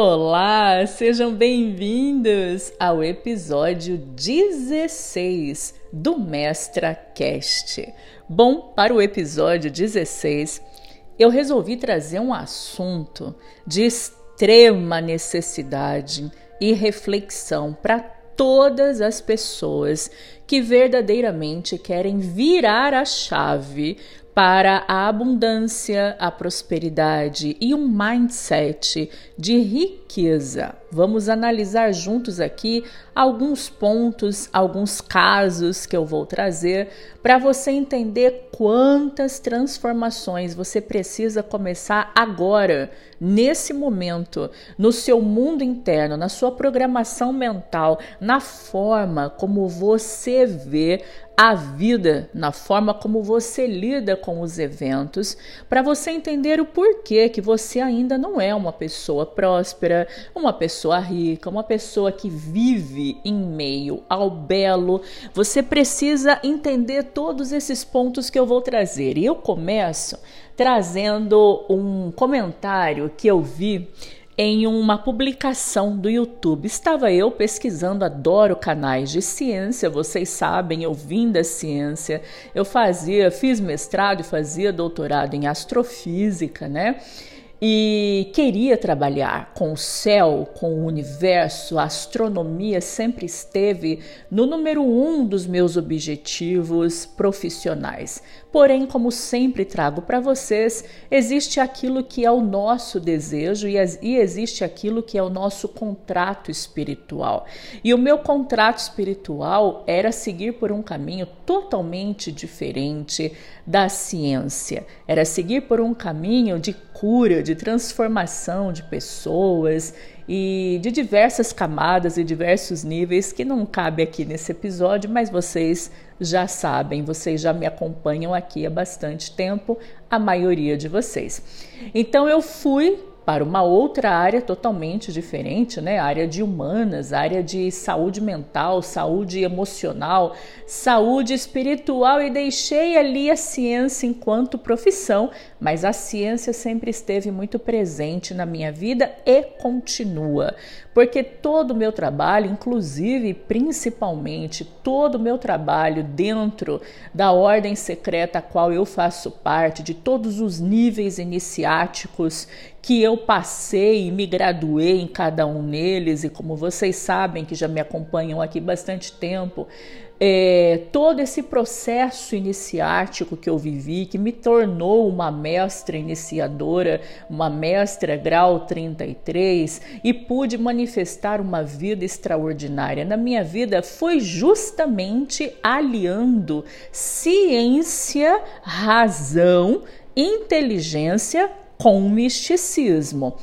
Olá, sejam bem-vindos ao episódio 16 do Mestra Cast. Bom, para o episódio 16, eu resolvi trazer um assunto de extrema necessidade e reflexão para todas as pessoas que verdadeiramente querem virar a chave para a abundância, a prosperidade e um mindset de riqueza. Vamos analisar juntos aqui alguns pontos, alguns casos que eu vou trazer para você entender quantas transformações você precisa começar agora, nesse momento, no seu mundo interno, na sua programação mental, na forma como você vê a vida, na forma como você lida com os eventos, para você entender o porquê que você ainda não é uma pessoa próspera, uma pessoa rica, uma pessoa que vive em meio ao belo. Você precisa entender todos esses pontos que eu vou trazer. E eu começo trazendo um comentário que eu vi em uma publicação do YouTube. Estava eu pesquisando, adoro canais de ciência, vocês sabem, eu vim da ciência, eu fazia, fiz mestrado e fazia doutorado em astrofísica, né? E queria trabalhar com o céu, com o universo, a astronomia sempre esteve no número um dos meus objetivos profissionais. Porém, como sempre trago para vocês, existe aquilo que é o nosso desejo e, existe aquilo que é o nosso contrato espiritual. E o meu contrato espiritual era seguir por um caminho totalmente diferente da ciência, era seguir por um caminho de cura, de transformação de pessoas e de diversas camadas e diversos níveis que não cabe aqui nesse episódio, mas vocês já sabem, vocês já me acompanham aqui há bastante tempo, a maioria de vocês. Então eu fui para uma outra área totalmente diferente, né? Área de humanas, área de saúde mental, saúde emocional, saúde espiritual e deixei ali a ciência enquanto profissão, mas a ciência sempre esteve muito presente na minha vida e continua, porque todo o meu trabalho, inclusive principalmente todo o meu trabalho dentro da ordem secreta a qual eu faço parte, de todos os níveis iniciáticos que eu passei e me graduei em cada um deles, e como vocês sabem que já me acompanham aqui bastante tempo, é, todo esse processo iniciático que eu vivi, que me tornou uma mestra iniciadora, uma mestra grau 33 e pude manifestar uma vida extraordinária. Na minha vida, foi justamente aliando ciência, razão, inteligência com misticismo.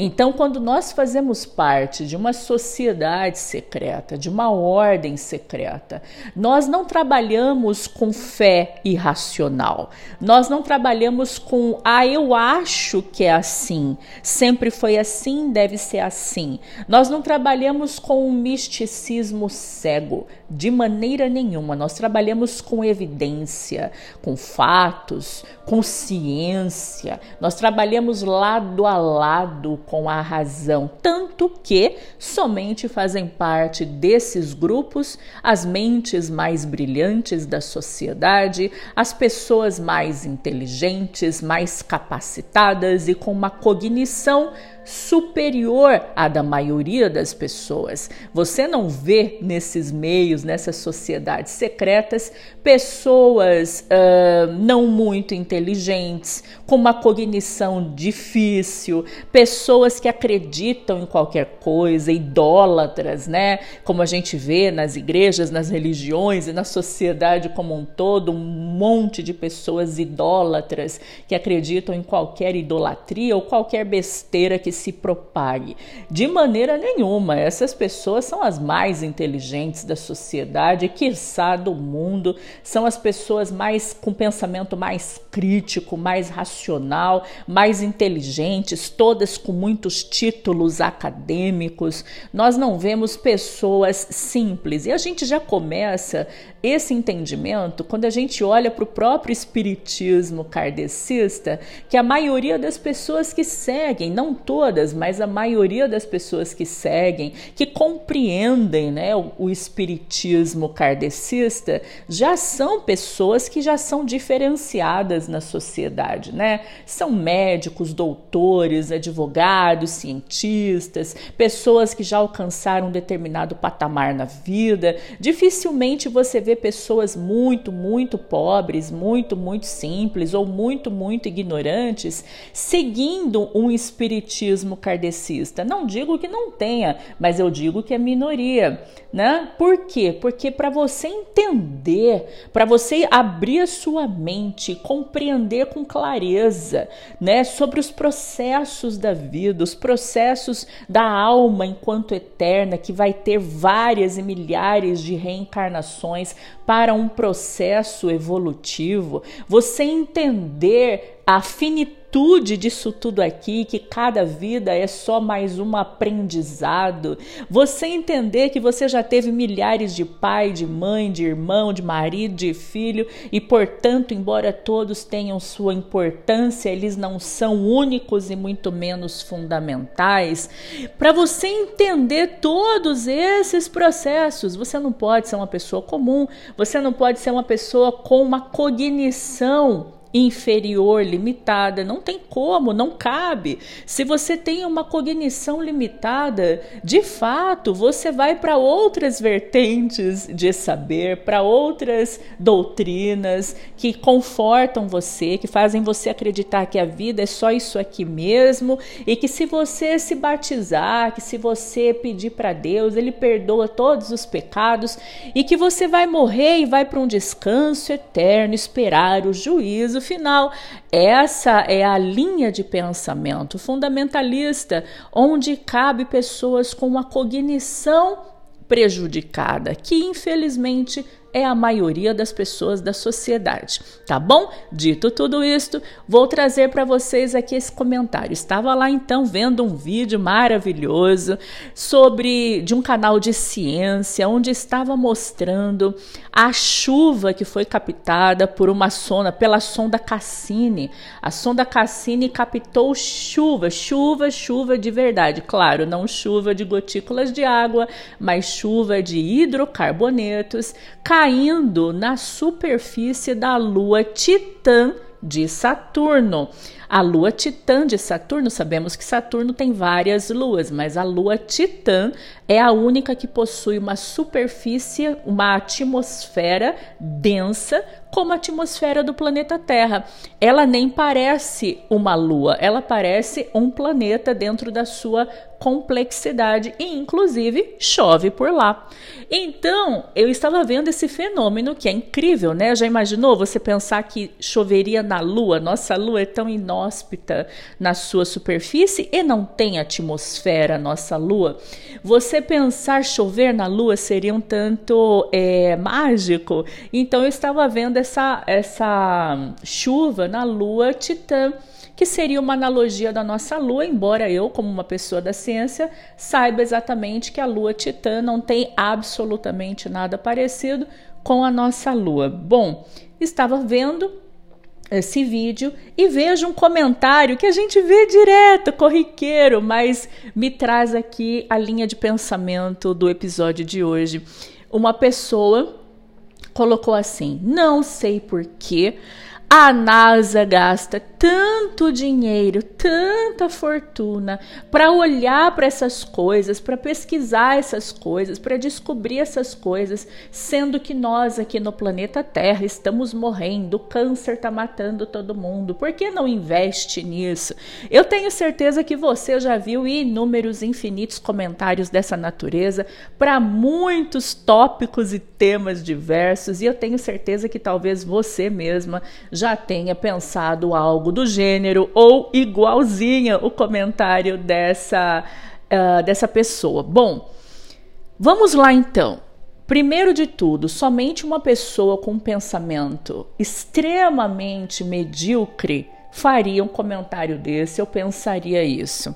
Então, quando nós fazemos parte de uma sociedade secreta, de uma ordem secreta, nós não trabalhamos com fé irracional, nós não trabalhamos com, ah, eu acho que é assim, sempre foi assim, deve ser assim. Nós não trabalhamos com um misticismo cego, de maneira nenhuma. Nós trabalhamos com evidência, com fatos, com ciência, nós trabalhamos lado a lado com a razão, tanto que somente fazem parte desses grupos as mentes mais brilhantes da sociedade, as pessoas mais inteligentes, mais capacitadas e com uma cognição superior à da maioria das pessoas. Você não vê nesses meios, nessas sociedades secretas, pessoas uh, não muito inteligentes, com uma cognição difícil, pessoas que acreditam em qualquer coisa, idólatras, né? Como a gente vê nas igrejas, nas religiões e na sociedade como um todo, um monte de pessoas idólatras que acreditam em qualquer idolatria ou qualquer besteira que se propague. De maneira nenhuma, essas pessoas são as mais inteligentes da sociedade, quiçá do mundo, são as pessoas mais com pensamento mais crítico, mais racional, mais inteligentes, todas com muitos títulos acadêmicos. Nós não vemos pessoas simples. E a gente já começa esse entendimento quando a gente olha para o próprio espiritismo kardecista, que a maioria das pessoas que seguem, não todas, mas a maioria das pessoas que seguem, que compreendem né, o, o espiritismo kardecista, já são pessoas que já são diferenciadas na sociedade, né? São médicos, doutores, advogados, cientistas, pessoas que já alcançaram um determinado patamar na vida. Dificilmente você vê pessoas muito, muito pobres, muito, muito simples ou muito, muito ignorantes seguindo um espiritismo kardecista. Não digo que não tenha, mas eu digo que é minoria, né? Por quê? Porque para você entender, para você abrir a sua mente, compreender com clareza, né, sobre os processos da vida, os processos da alma enquanto eterna, que vai ter várias e milhares de reencarnações para um processo evolutivo, você entender a finitude disso tudo aqui, que cada vida é só mais um aprendizado, você entender que você já teve milhares de pai, de mãe, de irmão, de marido, de filho e, portanto, embora todos tenham sua importância, eles não são únicos e muito menos fundamentais. Para você entender todos esses processos, você não pode ser uma pessoa comum, você não pode ser uma pessoa com uma cognição inferior, limitada. Não tem como, não cabe. Se você tem uma cognição limitada, de fato, você vai para outras vertentes de saber, para outras doutrinas que confortam você, que fazem você acreditar que a vida é só isso aqui mesmo e que se você se batizar, que se você pedir para Deus, ele perdoa todos os pecados e que você vai morrer e vai para um descanso eterno, esperar o juízo final. Essa é a linha de pensamento fundamentalista, onde cabe pessoas com uma cognição prejudicada, que infelizmente é a maioria das pessoas da sociedade, tá bom? Dito tudo isto, vou trazer para vocês aqui esse comentário. Estava lá então vendo um vídeo maravilhoso sobre de um canal de ciência onde estava mostrando a chuva que foi captada por uma sonda, pela sonda Cassini. A sonda Cassini captou chuva, chuva, chuva de verdade. Claro, não chuva de gotículas de água, mas chuva de hidrocarbonetos caindo na superfície da lua Titã de Saturno. A lua Titã de Saturno, sabemos que Saturno tem várias luas, mas a lua Titã é a única que possui uma superfície, uma atmosfera densa, como a atmosfera do planeta Terra. Ela nem parece uma lua, ela parece um planeta dentro da sua complexidade e inclusive chove por lá. Então, eu estava vendo esse fenômeno que é incrível, né? Já imaginou você pensar que choveria na lua? Nossa lua é tão inóspita na sua superfície e não tem atmosfera nossa lua. Você pensar chover na lua seria um tanto é, mágico. Então, eu estava vendo essa essa chuva na lua Titã que seria uma analogia da nossa Lua, embora eu, como uma pessoa da ciência, saiba exatamente que a Lua Titã não tem absolutamente nada parecido com a nossa Lua. Bom, estava vendo esse vídeo e vejo um comentário que a gente vê direto, corriqueiro, mas me traz aqui a linha de pensamento do episódio de hoje. Uma pessoa colocou assim: não sei porquê a NASA gasta tanto dinheiro, tanta fortuna para olhar para essas coisas, para pesquisar essas coisas, para descobrir essas coisas, sendo que nós aqui no planeta Terra estamos morrendo, o câncer está matando todo mundo. Por que não investe nisso? Eu tenho certeza que você já viu inúmeros, infinitos comentários dessa natureza para muitos tópicos e temas diversos, e eu tenho certeza que talvez você mesma já tenha pensado algo do gênero ou igualzinha o comentário dessa, uh, dessa pessoa. Bom, vamos lá então. Primeiro de tudo, somente uma pessoa com um pensamento extremamente medíocre faria um comentário desse, eu pensaria isso.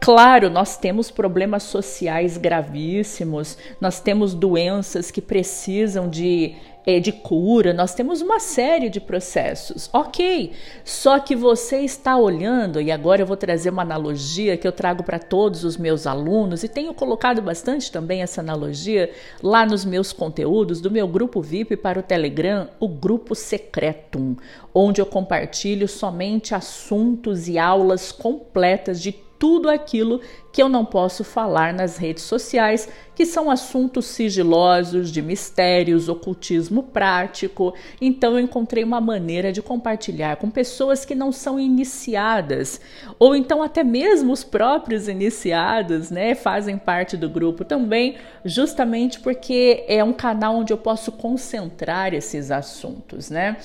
Claro, nós temos problemas sociais gravíssimos, nós temos doenças que precisam de é, de cura, nós temos uma série de processos, ok. Só que você está olhando, e agora eu vou trazer uma analogia que eu trago para todos os meus alunos, e tenho colocado bastante também essa analogia lá nos meus conteúdos do meu grupo VIP para o Telegram, o grupo Secretum, onde eu compartilho somente assuntos e aulas completas de tudo aquilo que eu não posso falar nas redes sociais, que são assuntos sigilosos, de mistérios, ocultismo prático. Então eu encontrei uma maneira de compartilhar com pessoas que não são iniciadas, ou então até mesmo os próprios iniciados, né, fazem parte do grupo também, justamente porque é um canal onde eu posso concentrar esses assuntos, né?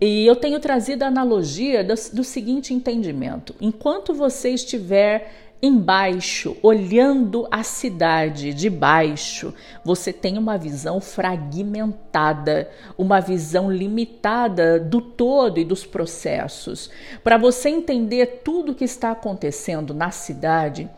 E eu tenho trazido a analogia do, do seguinte entendimento: enquanto você estiver embaixo, olhando a cidade de baixo, você tem uma visão fragmentada, uma visão limitada do todo e dos processos. Para você entender tudo o que está acontecendo na cidade,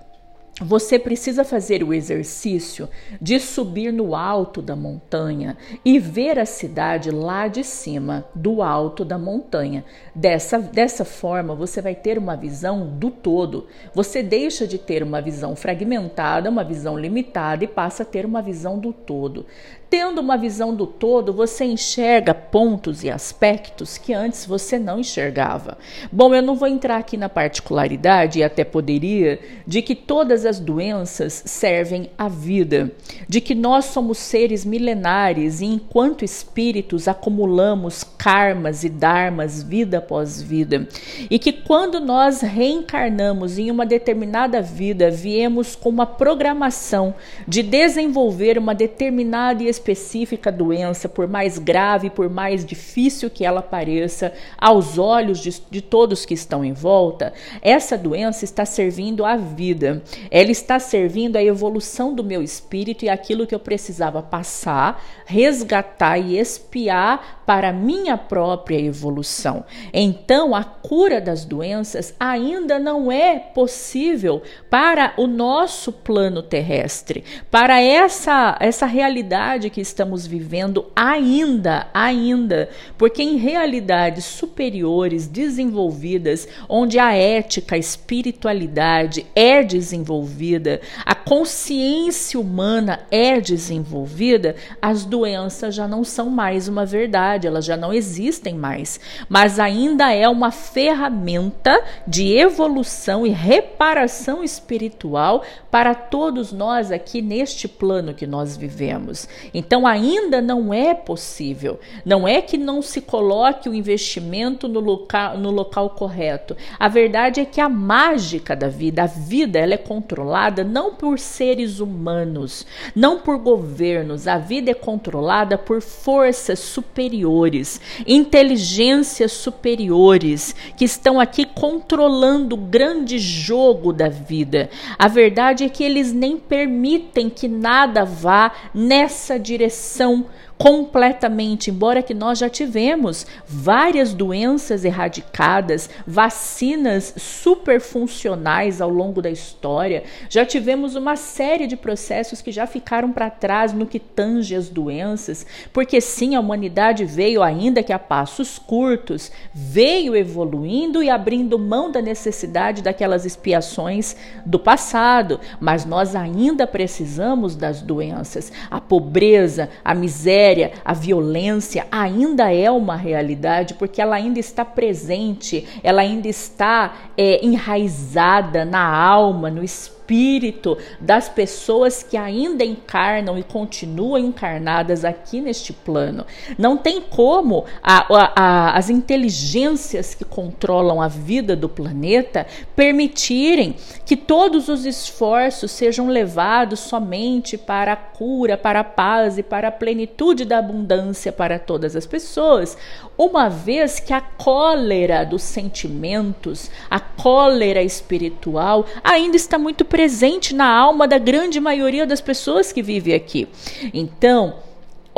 você precisa fazer o exercício de subir no alto da montanha e ver a cidade lá de cima, do alto da montanha. Dessa, dessa forma, você vai ter uma visão do todo. Você deixa de ter uma visão fragmentada, uma visão limitada e passa a ter uma visão do todo. Tendo uma visão do todo, você enxerga pontos e aspectos que antes você não enxergava. Bom, eu não vou entrar aqui na particularidade, e até poderia, de que todas as doenças servem à vida, de que nós somos seres milenares e, enquanto espíritos, acumulamos karmas e dharmas vida após vida, e que quando nós reencarnamos em uma determinada vida, viemos com uma programação de desenvolver uma determinada e específica doença, por mais grave, por mais difícil que ela pareça aos olhos de, de todos que estão em volta, essa doença está servindo à vida. Ela está servindo à evolução do meu espírito e aquilo que eu precisava passar, resgatar e espiar para minha própria evolução. Então, a cura das doenças ainda não é possível para o nosso plano terrestre, para essa essa realidade realidade que estamos vivendo ainda, ainda, porque em realidades superiores, desenvolvidas, onde a ética, a espiritualidade é desenvolvida, a consciência humana é desenvolvida, as doenças já não são mais uma verdade, elas já não existem mais, mas ainda é uma ferramenta de evolução e reparação espiritual para todos nós aqui neste plano que nós vivemos. Então ainda não é possível. Não é que não se coloque o investimento no local, no local correto. A verdade é que a mágica da vida, a vida, ela é controlada não por seres humanos, não por governos. A vida é controlada por forças superiores, inteligências superiores que estão aqui controlando o grande jogo da vida. A verdade é que eles nem permitem que nada vá nessa direção direção completamente, embora que nós já tivemos várias doenças erradicadas, vacinas super funcionais ao longo da história, já tivemos uma série de processos que já ficaram para trás no que tange as doenças, porque sim, a humanidade veio ainda que a passos curtos, veio evoluindo e abrindo mão da necessidade daquelas expiações do passado, mas nós ainda precisamos das doenças, a pobreza, a miséria, miséria, a violência ainda é uma realidade porque ela ainda está presente, ela ainda está é, enraizada na alma, no espírito espírito das pessoas que ainda encarnam e continuam encarnadas aqui neste plano. Não tem como a, a, a, as inteligências que controlam a vida do planeta permitirem que todos os esforços sejam levados somente para a cura, para a paz e para a plenitude da abundância para todas as pessoas, uma vez que a cólera dos sentimentos, a cólera espiritual ainda está muito presente na alma da grande maioria das pessoas que vivem aqui. Então,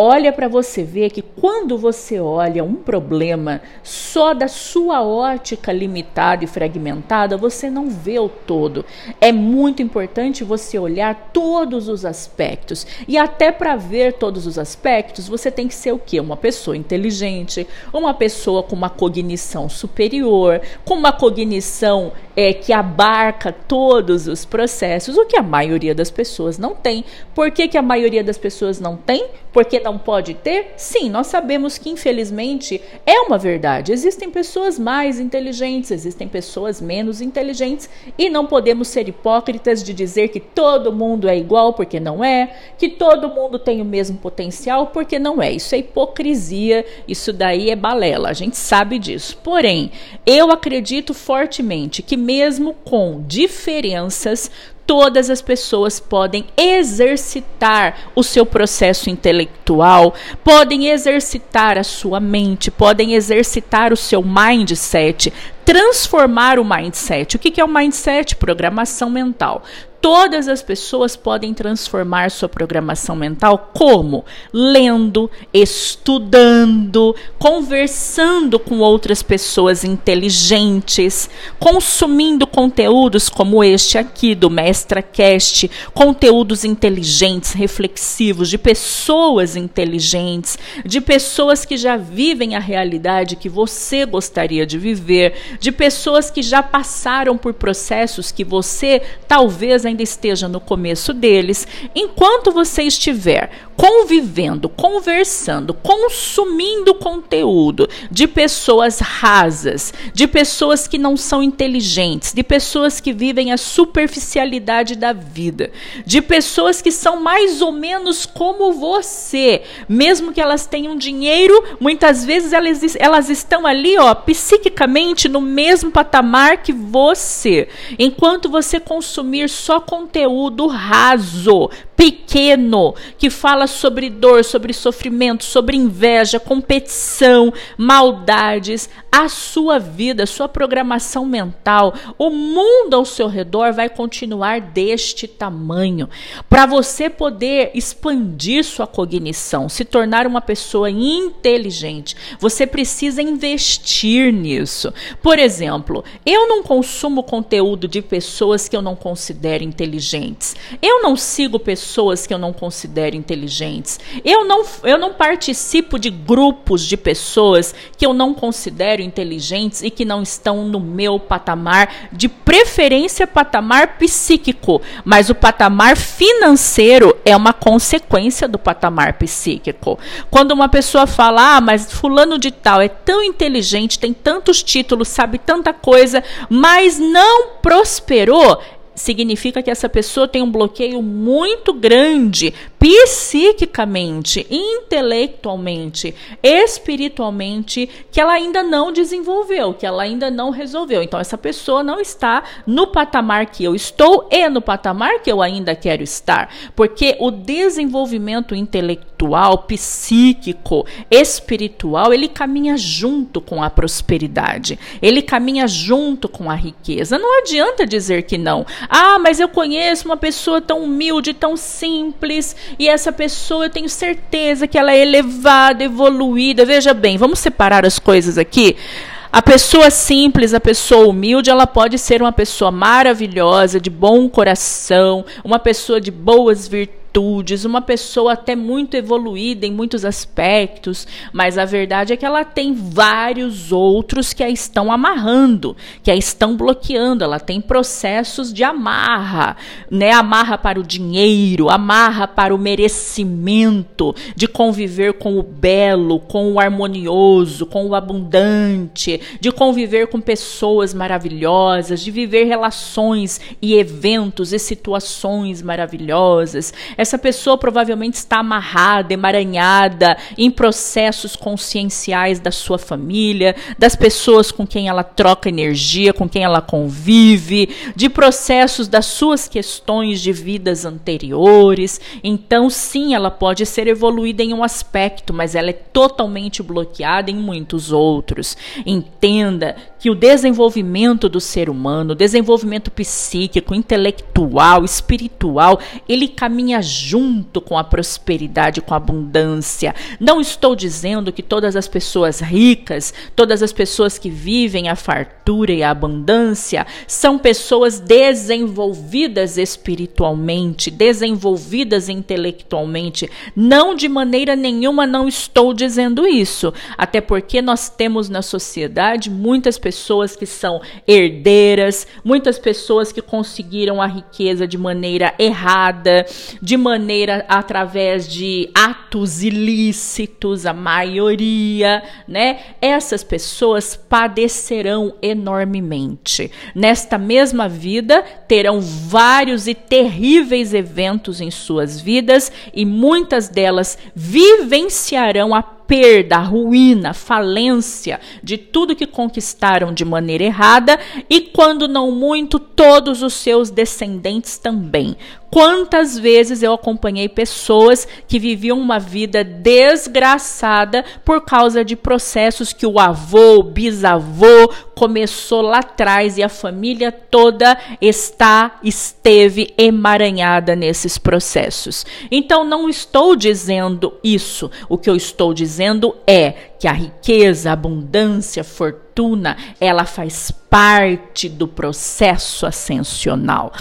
olha para você ver que quando você olha um problema só da sua ótica limitada e fragmentada, você não vê o todo. É muito importante você olhar todos os aspectos. E até para ver todos os aspectos, você tem que ser o quê? Uma pessoa inteligente, uma pessoa com uma cognição superior, com uma cognição é, que abarca todos os processos, o que a maioria das pessoas não tem. Por que, que a maioria das pessoas não tem? Porque não pode ter? Sim, nós sabemos que infelizmente é uma verdade. Existem pessoas mais inteligentes, existem pessoas menos inteligentes e não podemos ser hipócritas de dizer que todo mundo é igual porque não é, que todo mundo tem o mesmo potencial porque não é. Isso é hipocrisia, isso daí é balela, a gente sabe disso. Porém, eu acredito fortemente que mesmo com diferenças, todas as pessoas podem exercitar o seu processo intelectual, podem exercitar a sua mente, podem exercitar o seu mindset, transformar o mindset. O que é o mindset? Programação mental. Todas as pessoas podem transformar sua programação mental como? Lendo, estudando, conversando com outras pessoas inteligentes, consumindo conteúdos como este aqui do Mestra Cast, conteúdos inteligentes, reflexivos, de pessoas inteligentes, de pessoas que já vivem a realidade que você gostaria de viver, de pessoas que já passaram por processos que você talvez ainda esteja no começo deles, enquanto você estiver convivendo, conversando, consumindo conteúdo de pessoas rasas, de pessoas que não são inteligentes, de pessoas que vivem a superficialidade da vida, de pessoas que são mais ou menos como você, mesmo que elas tenham dinheiro, muitas vezes elas, elas estão ali, ó, psiquicamente no mesmo patamar que você. Enquanto você consumir só conteúdo raso, pequeno, que fala sobre dor, sobre sofrimento, sobre inveja, competição, maldades, a sua vida, sua programação mental, o mundo ao seu redor vai continuar deste tamanho. Para você poder expandir sua cognição, se tornar uma pessoa inteligente, você precisa investir nisso. Por exemplo, eu não consumo conteúdo de pessoas que eu não considero inteligentes. Eu não sigo pessoas pessoas que eu não considero inteligentes. Eu não, eu não participo de grupos de pessoas que eu não considero inteligentes e que não estão no meu patamar, de preferência patamar psíquico, mas o patamar financeiro é uma consequência do patamar psíquico. Quando uma pessoa fala, ah, mas fulano de tal é tão inteligente, tem tantos títulos, sabe tanta coisa, mas não prosperou, significa que essa pessoa tem um bloqueio muito grande psiquicamente, intelectualmente, espiritualmente, que ela ainda não desenvolveu, que ela ainda não resolveu. Então, essa pessoa não está no patamar que eu estou e no patamar que eu ainda quero estar. Porque o desenvolvimento intelectual, psíquico, espiritual, ele caminha junto com a prosperidade, ele caminha junto com a riqueza. Não adianta dizer que não. Ah, mas eu conheço uma pessoa tão humilde, tão simples e essa pessoa eu tenho certeza que ela é elevada, evoluída. Veja bem, vamos separar as coisas aqui. A pessoa simples, a pessoa humilde, ela pode ser uma pessoa maravilhosa, de bom coração, uma pessoa de boas virtudes atitudes, uma pessoa até muito evoluída em muitos aspectos, mas a verdade é que ela tem vários outros que a estão amarrando, que a estão bloqueando. Ela tem processos de amarra, né? Amarra para o dinheiro, amarra para o merecimento, de conviver com o belo, com o harmonioso, com o abundante, de conviver com pessoas maravilhosas, de viver relações e eventos e situações maravilhosas. Essa pessoa provavelmente está amarrada, emaranhada em processos conscienciais da sua família, das pessoas com quem ela troca energia, com quem ela convive, de processos das suas questões de vidas anteriores. Então, sim, ela pode ser evoluída em um aspecto, mas ela é totalmente bloqueada em muitos outros. Entenda que o desenvolvimento do ser humano, o desenvolvimento psíquico, intelectual, espiritual, ele caminha junto com a prosperidade, com a abundância. Não estou dizendo que todas as pessoas ricas, todas as pessoas que vivem a fartura e a abundância são pessoas desenvolvidas espiritualmente, desenvolvidas intelectualmente. Não de maneira nenhuma não estou dizendo isso, até porque nós temos na sociedade muitas pessoas que são herdeiras, muitas pessoas que conseguiram a riqueza de maneira errada, de maneira através de atos ilícitos, a maioria, né? Essas pessoas padecerão enormemente. Nesta mesma vida, terão vários e terríveis eventos em suas vidas e muitas delas vivenciarão a perda, a ruína, a falência de tudo que conquistaram de maneira errada e, quando não muito, todos os seus descendentes também. Quantas vezes eu acompanhei pessoas que viviam uma vida desgraçada por causa de processos que o avô, o bisavô começou lá atrás e a família toda está, esteve emaranhada nesses processos. Então não estou dizendo isso. O que eu estou dizendo é que a riqueza, a abundância, a fortuna, ela faz parte do processo ascensional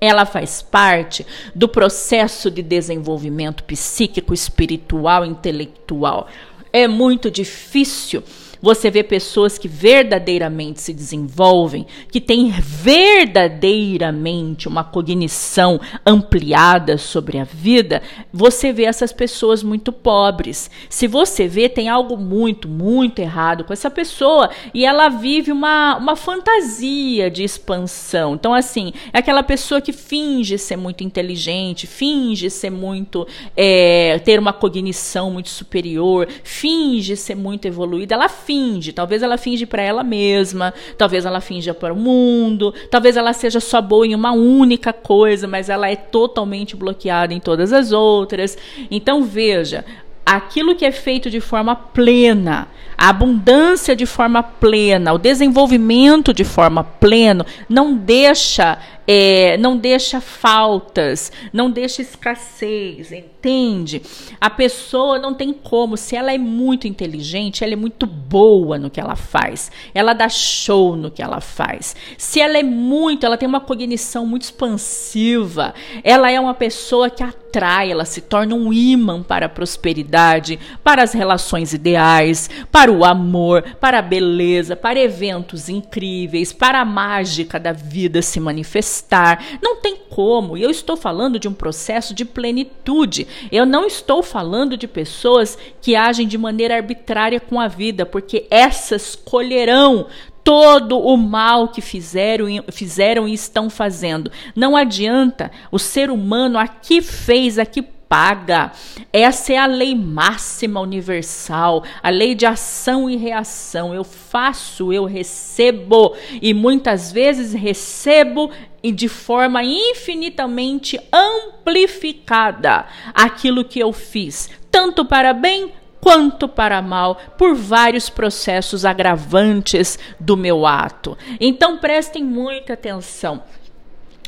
ela faz parte do processo de desenvolvimento psíquico, espiritual, intelectual. É muito difícil você vê pessoas que verdadeiramente se desenvolvem, que têm verdadeiramente uma cognição ampliada sobre a vida. Você vê essas pessoas muito pobres. Se você vê, tem algo muito, muito errado com essa pessoa e ela vive uma, uma fantasia de expansão. Então, assim, é aquela pessoa que finge ser muito inteligente, finge ser muito. É, ter uma cognição muito superior, finge ser muito evoluída. Ela finge. Talvez ela finge para ela mesma, talvez ela finja para o mundo, talvez ela seja só boa em uma única coisa, mas ela é totalmente bloqueada em todas as outras. Então veja, aquilo que é feito de forma plena, a abundância de forma plena, o desenvolvimento de forma plena, não deixa é, não deixa faltas, não deixa escassez, entende? A pessoa não tem como, se ela é muito inteligente, ela é muito boa no que ela faz, ela dá show no que ela faz. Se ela é muito, ela tem uma cognição muito expansiva, ela é uma pessoa que atrai, ela se torna um imã para a prosperidade, para as relações ideais, para o amor, para a beleza, para eventos incríveis, para a mágica da vida se manifestar estar Não tem como. E eu estou falando de um processo de plenitude. Eu não estou falando de pessoas que agem de maneira arbitrária com a vida, porque essas colherão todo o mal que fizeram, fizeram e estão fazendo. Não adianta. O ser humano aqui fez, aqui paga. Essa é a lei máxima universal, a lei de ação e reação. Eu faço, eu recebo e muitas vezes recebo e de forma infinitamente amplificada aquilo que eu fiz, tanto para bem quanto para mal, por vários processos agravantes do meu ato. Então prestem muita atenção.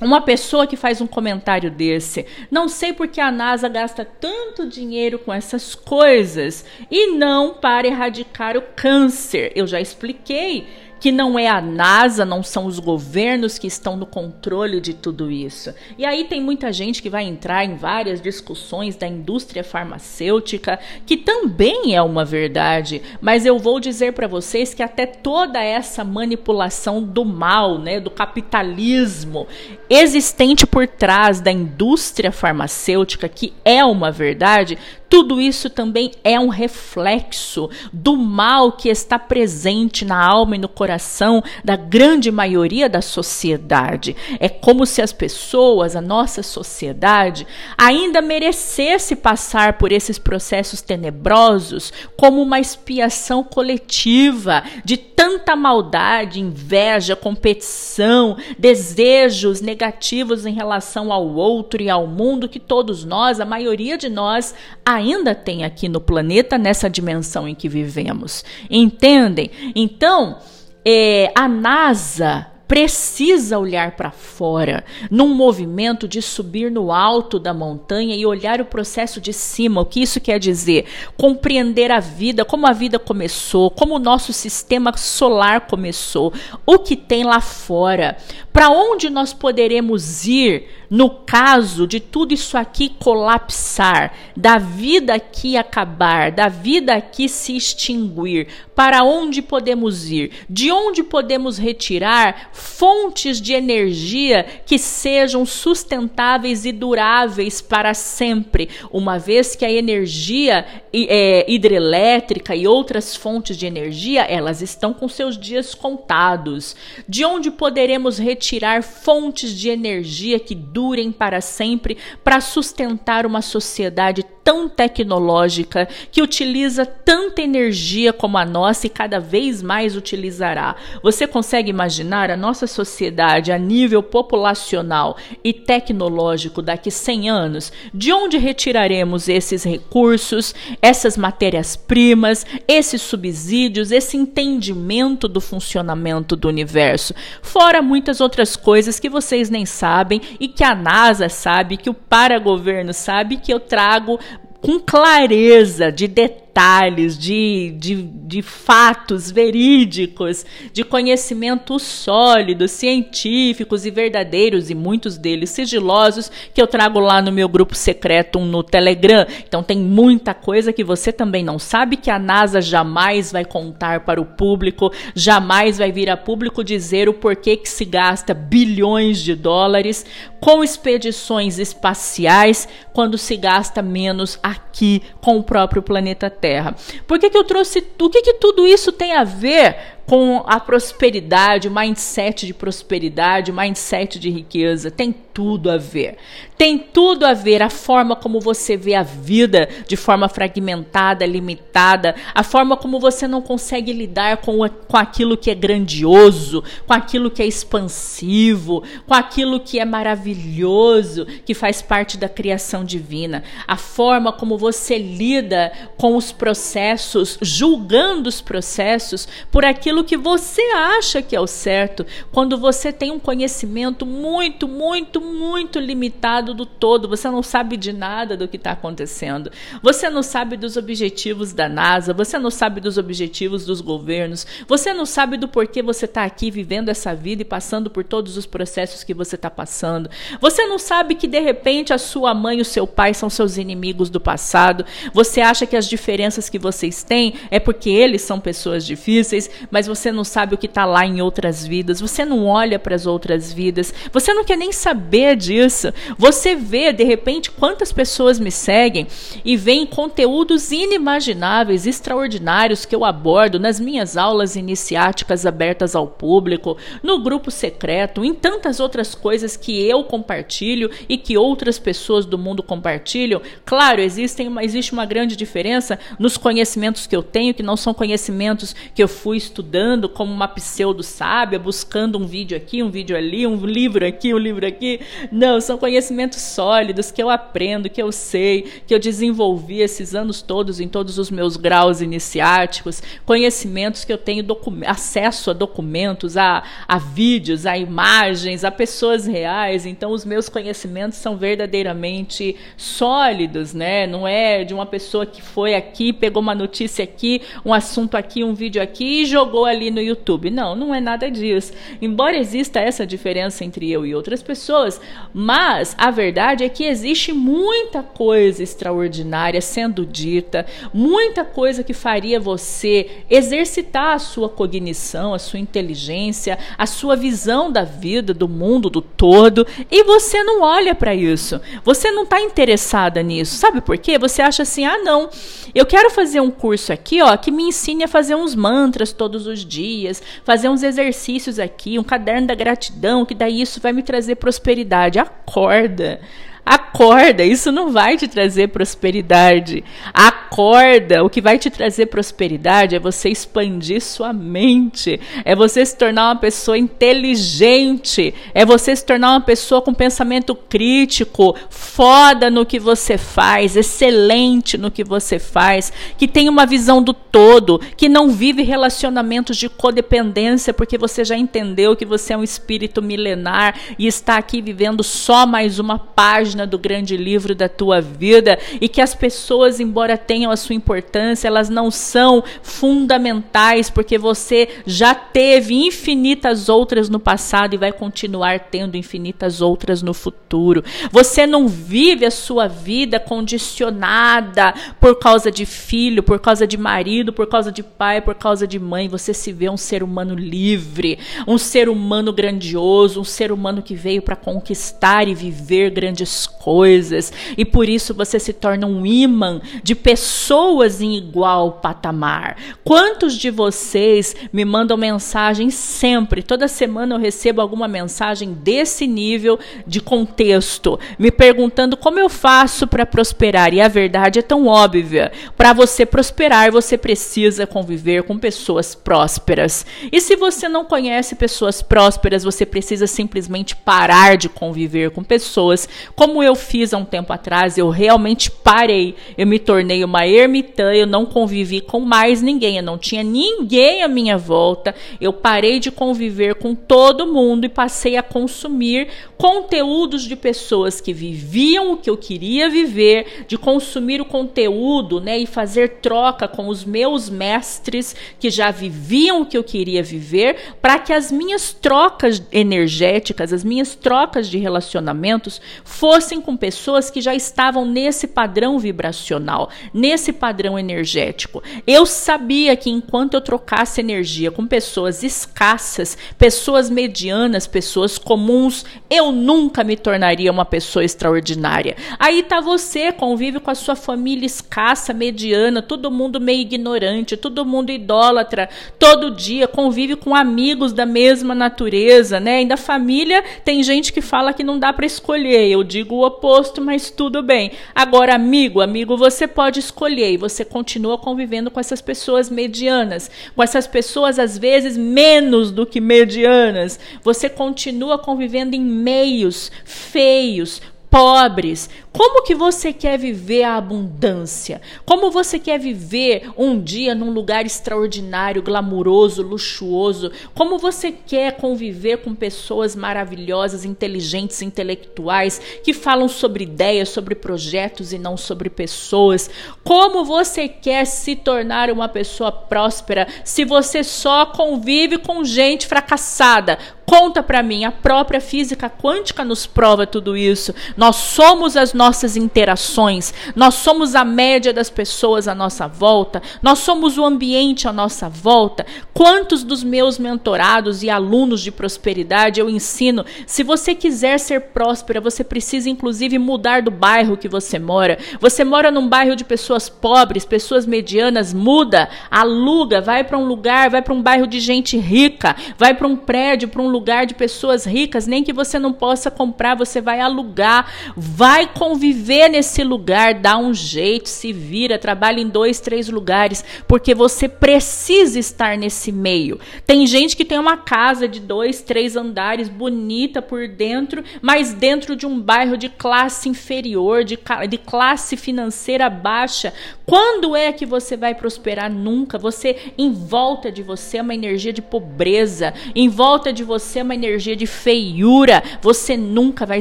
Uma pessoa que faz um comentário desse, não sei porque a NASA gasta tanto dinheiro com essas coisas e não para erradicar o câncer. Eu já expliquei que não é a NASA, não são os governos que estão no controle de tudo isso. E aí tem muita gente que vai entrar em várias discussões da indústria farmacêutica, que também é uma verdade, mas eu vou dizer para vocês que até toda essa manipulação do mal, né, do capitalismo existente por trás da indústria farmacêutica, que é uma verdade, tudo isso também é um reflexo do mal que está presente na alma e no coração da grande maioria da sociedade. É como se as pessoas, a nossa sociedade, ainda merecesse passar por esses processos tenebrosos como uma expiação coletiva de tanta maldade, inveja, competição, desejos negativos em relação ao outro e ao mundo que todos nós, a maioria de nós, ainda tem aqui no planeta, nessa dimensão em que vivemos. Entendem? Então, é, a NASA precisa olhar para fora, num movimento de subir no alto da montanha e olhar o processo de cima. O que isso quer dizer? Compreender a vida, como a vida começou, como o nosso sistema solar começou, o que tem lá fora, para onde nós poderemos ir no caso de tudo isso aqui colapsar, da vida aqui acabar, da vida aqui se extinguir, para onde podemos ir? De onde podemos retirar fontes de energia que sejam sustentáveis e duráveis para sempre, uma vez que a energia é, hidrelétrica e outras fontes de energia elas estão com seus dias contados. De onde poderemos retirar fontes de energia que durem para sempre para sustentar uma sociedade tão tecnológica, que utiliza tanta energia como a nossa e cada vez mais utilizará. Você consegue imaginar a nossa sociedade a nível populacional e tecnológico daqui 100 anos? De onde retiraremos esses recursos, essas matérias-primas, esses subsídios, esse entendimento do funcionamento do universo? Fora muitas outras coisas que vocês nem sabem e que a NASA sabe, que o paragoverno sabe, que eu trago com clareza de detalhes detalhes, de, de, de fatos verídicos, de conhecimentos sólidos, científicos e verdadeiros, e muitos deles sigilosos, que eu trago lá no meu grupo secreto no Telegram. Então tem muita coisa que você também não sabe que a NASA jamais vai contar para o público, jamais vai vir a público dizer o porquê que se gasta bilhões de dólares com expedições espaciais quando se gasta menos aqui com o próprio planeta Terra. Terra. Por que, que eu trouxe. O que, que tudo isso tem a ver com a prosperidade, o mindset de prosperidade, o mindset de riqueza. Tem tudo a ver. Tem tudo a ver a forma como você vê a vida de forma fragmentada, limitada, a forma como você não consegue lidar com, com aquilo que é grandioso, com aquilo que é expansivo, com aquilo que é maravilhoso, que faz parte da criação divina. A forma como você lida com os processos, julgando os processos por aquilo aquilo que você acha que é o certo, quando você tem um conhecimento muito, muito, muito limitado do todo, você não sabe de nada do que está acontecendo, você não sabe dos objetivos da NASA, você não sabe dos objetivos dos governos, você não sabe do porquê você está aqui vivendo essa vida e passando por todos os processos que você está passando, você não sabe que de repente a sua mãe e o seu pai são seus inimigos do passado, você acha que as diferenças que vocês têm é porque eles são pessoas difíceis, mas você não sabe o que está lá em outras vidas, você não olha para as outras vidas, você não quer nem saber disso. Você vê, de repente, quantas pessoas me seguem e veem conteúdos inimagináveis, extraordinários que eu abordo nas minhas aulas iniciáticas abertas ao público, no grupo secreto, em tantas outras coisas que eu compartilho e que outras pessoas do mundo compartilham. Claro, existem, existe uma grande diferença nos conhecimentos que eu tenho, que não são conhecimentos que eu fui estudando estudando como uma pseudo-sábia, buscando um vídeo aqui, um vídeo ali, um livro aqui, um livro aqui. Não, são conhecimentos sólidos que eu aprendo, que eu sei, que eu desenvolvi esses anos todos em todos os meus graus iniciáticos, conhecimentos que eu tenho acesso a documentos, a, a vídeos, a imagens, a pessoas reais. Então, os meus conhecimentos são verdadeiramente sólidos, né? Não é de uma pessoa que foi aqui, pegou uma notícia aqui, um assunto aqui, um vídeo aqui e jogou ali no YouTube. Não, não é nada disso. Embora exista essa diferença entre eu e outras pessoas, mas a verdade é que existe muita coisa extraordinária sendo dita, muita coisa que faria você exercitar a sua cognição, a sua inteligência, a sua visão da vida, do mundo, do todo, e você não olha para isso. Você não está interessada nisso. Sabe por quê? Você acha assim: "Ah, não, eu quero fazer um curso aqui, ó, que me ensine a fazer uns mantras todos os dias, fazer uns exercícios aqui, um caderno da gratidão, que daí isso vai me trazer prosperidade. Acorda. Acorda, isso não vai te trazer prosperidade. Acorda! O que vai te trazer prosperidade é você expandir sua mente, é você se tornar uma pessoa inteligente, é você se tornar uma pessoa com pensamento crítico, foda no que você faz, excelente no que você faz, que tem uma visão do todo, que não vive relacionamentos de codependência, porque você já entendeu que você é um espírito milenar e está aqui vivendo só mais uma página do grande livro da tua vida e que as pessoas, embora tenham a sua importância, elas não são fundamentais porque você já teve infinitas outras no passado e vai continuar tendo infinitas outras no futuro. Você não vive a sua vida condicionada por causa de filho, por causa de marido, por causa de pai, por causa de mãe. Você se vê um ser humano livre, um ser humano grandioso, um ser humano que veio para conquistar e viver grandes coisas. E por isso você se torna um imã de pessoas em igual patamar. Quantos de vocês me mandam mensagens sempre? Toda semana eu recebo alguma mensagem desse nível de contexto, me perguntando como eu faço para prosperar. E a verdade é tão óbvia. Para você prosperar, você precisa conviver com pessoas prósperas. E se você não conhece pessoas prósperas, você precisa simplesmente parar de conviver com pessoas como eu fiz há um tempo atrás. Eu realmente parei. Eu me tornei uma ermitã, eu não convivi com mais ninguém, eu não tinha ninguém à minha volta. Eu parei de conviver com todo mundo e passei a consumir conteúdos de pessoas que viviam o que eu queria viver, de consumir o conteúdo, né, e fazer troca com os meus mestres que já viviam o que eu queria viver, para que as minhas trocas energéticas, as minhas trocas de relacionamentos fossem com pessoas que já estavam nesse padrão vibracional, nesse padrão energético. Eu sabia que enquanto eu trocasse energia com pessoas escassas, pessoas medianas, pessoas comuns, eu eu nunca me tornaria uma pessoa extraordinária. Aí tá você, convive com a sua família escassa, mediana, todo mundo meio ignorante, todo mundo idólatra, todo dia convive com amigos da mesma natureza, né? Ainda família tem gente que fala que não dá para escolher. Eu digo o oposto, mas tudo bem. Agora amigo, amigo, você pode escolher e você continua convivendo com essas pessoas medianas, com essas pessoas às vezes menos do que medianas. Você continua convivendo em meio feios, feios, pobres, como que você quer viver a abundância? Como você quer viver um dia num lugar extraordinário, glamuroso, luxuoso? Como você quer conviver com pessoas maravilhosas, inteligentes, intelectuais, que falam sobre ideias, sobre projetos e não sobre pessoas? Como você quer se tornar uma pessoa próspera se você só convive com gente fracassada? Conta para mim, a própria física quântica nos prova tudo isso. Nós somos as nossas interações, nós somos a média das pessoas à nossa volta, nós somos o ambiente à nossa volta. Quantos dos meus mentorados e alunos de prosperidade eu ensino? Se você quiser ser próspera, você precisa inclusive mudar do bairro que você mora. Você mora num bairro de pessoas pobres, pessoas medianas, muda, aluga, vai para um lugar, vai para um bairro de gente rica, vai para um prédio, para um lugar de pessoas ricas, nem que você não possa comprar, você vai alugar, vai conviver nesse lugar, dá um jeito, se vira, trabalha em dois, três lugares, porque você precisa estar nesse meio. Tem gente que tem uma casa de dois, três andares, bonita por dentro, mas dentro de um bairro de classe inferior, de, de classe financeira baixa. Quando é que você vai prosperar? Nunca. Você, em volta de você, é uma energia de pobreza, em volta de você, é uma energia de feiura. Você nunca vai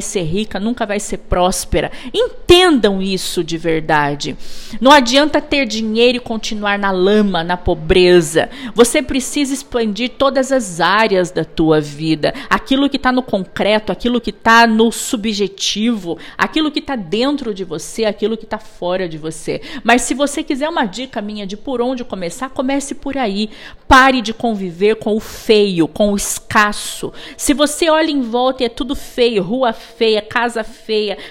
ser rica, nunca vai ser próspera. Entendam isso de verdade. Não adianta ter dinheiro e continuar na lama, na pobreza. Você precisa expandir todas as áreas da tua vida. Aquilo que está no concreto, aquilo que está no subjetivo, aquilo que está dentro de você, aquilo que está fora de você. Mas se você quiser uma dica minha de por onde começar, comece por aí. Pare de conviver com o feio, com o escasso. Se você olha em volta e é tudo feio, rua feia, casa feia,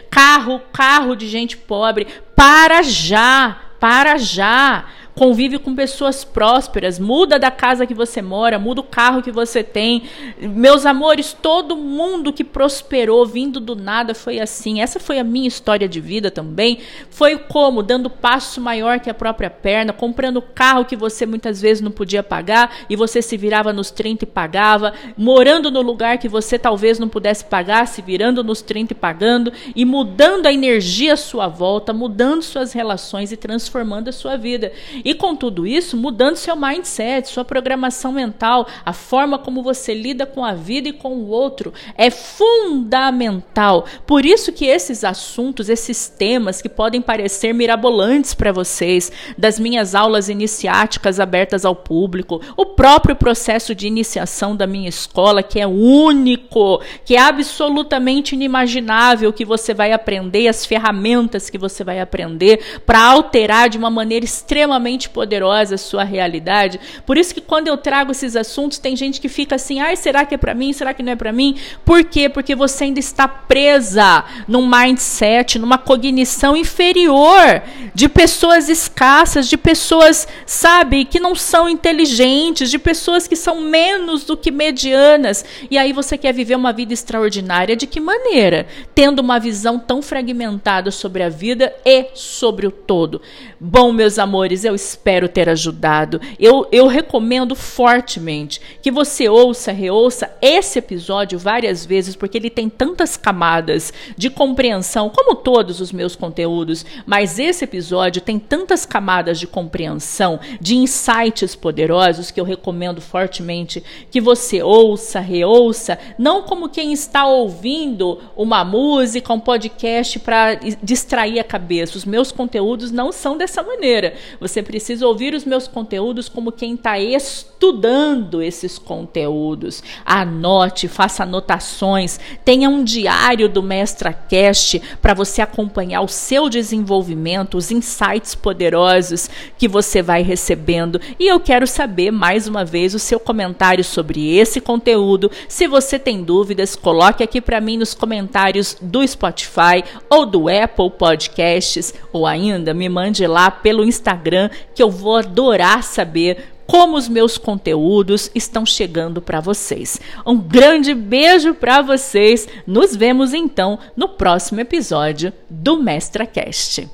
carro carro de gente pobre. Para já, para já. Convive com pessoas prósperas, muda da casa que você mora, muda o carro que você tem. Meus amores, todo mundo que prosperou vindo do nada foi assim. Essa foi a minha história de vida também. Foi como dando passo maior que a própria perna, comprando carro que você muitas vezes não podia pagar e você se virava nos 30 e pagava, morando no lugar que você talvez não pudesse pagar, se virando nos 30 e pagando e mudando a energia à sua volta, mudando suas relações e transformando a sua vida. E com tudo isso, mudando seu mindset, sua programação mental, a forma como você lida com a vida e com o outro é fundamental. Por isso que esses assuntos, esses temas que podem parecer mirabolantes para vocês, das minhas aulas iniciáticas abertas ao público, o próprio processo de iniciação da minha escola, que é único, que é absolutamente inimaginável que você vai aprender, as ferramentas que você vai aprender para alterar de uma maneira extremamente poderosa a sua realidade. Por isso que quando eu trago esses assuntos, tem gente que fica assim: "Ai, será que é para mim? Será que não é para mim?" Por quê? Porque você ainda está presa num mindset, numa cognição inferior de pessoas escassas, de pessoas, sabe, que não são inteligentes, de pessoas que são menos do que medianas. E aí você quer viver uma vida extraordinária de que maneira? Tendo uma visão tão fragmentada sobre a vida e sobre o todo. Bom, meus amores, eu espero ter ajudado. Eu, eu recomendo fortemente que você ouça, reouça esse episódio várias vezes, porque ele tem tantas camadas de compreensão, como todos os meus conteúdos, mas esse episódio tem tantas camadas de compreensão, de insights poderosos que eu recomendo fortemente que você ouça, reouça, não como quem está ouvindo uma música, um podcast para distrair a cabeça. Os meus conteúdos não são dessa maneira. Você precisa ouvir os meus conteúdos como quem está estudando esses conteúdos. Anote, faça anotações, tenha um diário do MestraCast para você acompanhar o seu desenvolvimento, os insights poderosos que você vai recebendo. E eu quero saber mais uma vez o seu comentário sobre esse conteúdo. Se você tem dúvidas, coloque aqui para mim nos comentários do Spotify ou do Apple Podcasts ou ainda me mande lá pelo Instagram que eu vou adorar saber como os meus conteúdos estão chegando para vocês. Um grande beijo para vocês. Nos vemos então no próximo episódio do MestraCast.